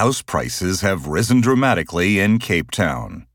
House prices have risen dramatically in Cape Town.